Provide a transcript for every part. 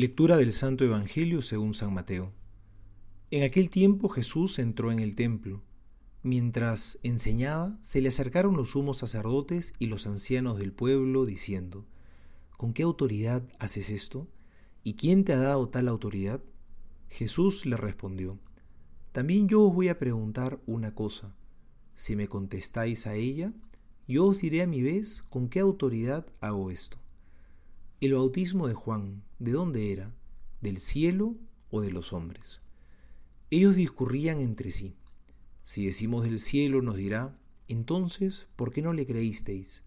Lectura del Santo Evangelio según San Mateo. En aquel tiempo Jesús entró en el templo. Mientras enseñaba, se le acercaron los sumos sacerdotes y los ancianos del pueblo, diciendo, ¿Con qué autoridad haces esto? ¿Y quién te ha dado tal autoridad? Jesús le respondió, También yo os voy a preguntar una cosa. Si me contestáis a ella, yo os diré a mi vez con qué autoridad hago esto. El bautismo de Juan, ¿de dónde era? ¿Del cielo o de los hombres? Ellos discurrían entre sí. Si decimos del cielo, nos dirá, entonces, ¿por qué no le creísteis?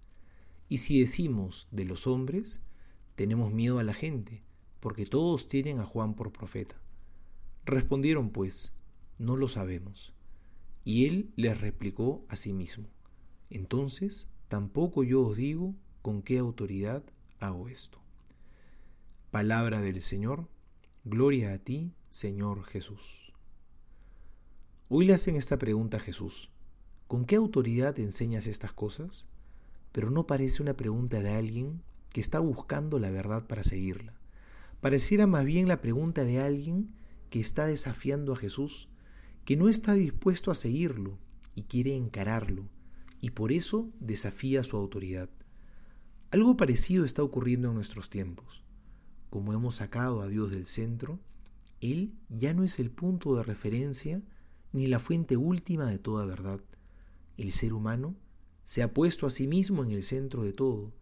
Y si decimos de los hombres, tenemos miedo a la gente, porque todos tienen a Juan por profeta. Respondieron pues, no lo sabemos. Y él les replicó a sí mismo, entonces, tampoco yo os digo con qué autoridad hago esto. Palabra del Señor, gloria a ti, Señor Jesús. Hoy le hacen esta pregunta a Jesús, ¿con qué autoridad enseñas estas cosas? Pero no parece una pregunta de alguien que está buscando la verdad para seguirla. Pareciera más bien la pregunta de alguien que está desafiando a Jesús, que no está dispuesto a seguirlo y quiere encararlo, y por eso desafía su autoridad. Algo parecido está ocurriendo en nuestros tiempos como hemos sacado a Dios del centro, Él ya no es el punto de referencia ni la fuente última de toda verdad. El ser humano se ha puesto a sí mismo en el centro de todo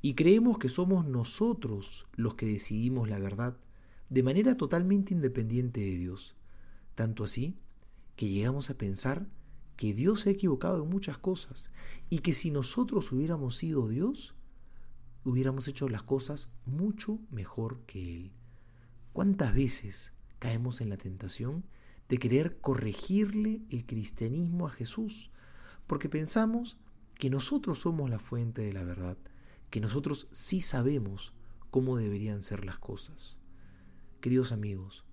y creemos que somos nosotros los que decidimos la verdad de manera totalmente independiente de Dios. Tanto así que llegamos a pensar que Dios se ha equivocado en muchas cosas y que si nosotros hubiéramos sido Dios, hubiéramos hecho las cosas mucho mejor que Él. ¿Cuántas veces caemos en la tentación de querer corregirle el cristianismo a Jesús? Porque pensamos que nosotros somos la fuente de la verdad, que nosotros sí sabemos cómo deberían ser las cosas. Queridos amigos,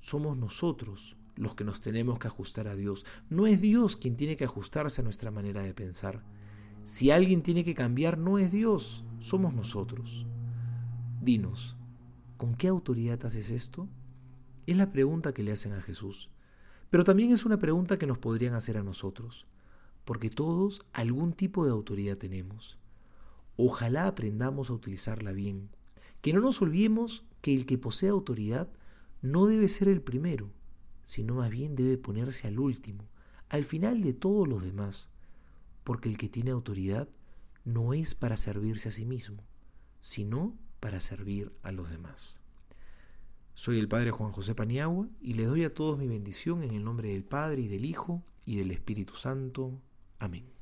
somos nosotros los que nos tenemos que ajustar a Dios. No es Dios quien tiene que ajustarse a nuestra manera de pensar. Si alguien tiene que cambiar, no es Dios, somos nosotros. Dinos, ¿con qué autoridad haces esto? Es la pregunta que le hacen a Jesús, pero también es una pregunta que nos podrían hacer a nosotros, porque todos algún tipo de autoridad tenemos. Ojalá aprendamos a utilizarla bien, que no nos olvidemos que el que posee autoridad no debe ser el primero, sino más bien debe ponerse al último, al final de todos los demás porque el que tiene autoridad no es para servirse a sí mismo, sino para servir a los demás. Soy el Padre Juan José Paniagua y les doy a todos mi bendición en el nombre del Padre y del Hijo y del Espíritu Santo. Amén.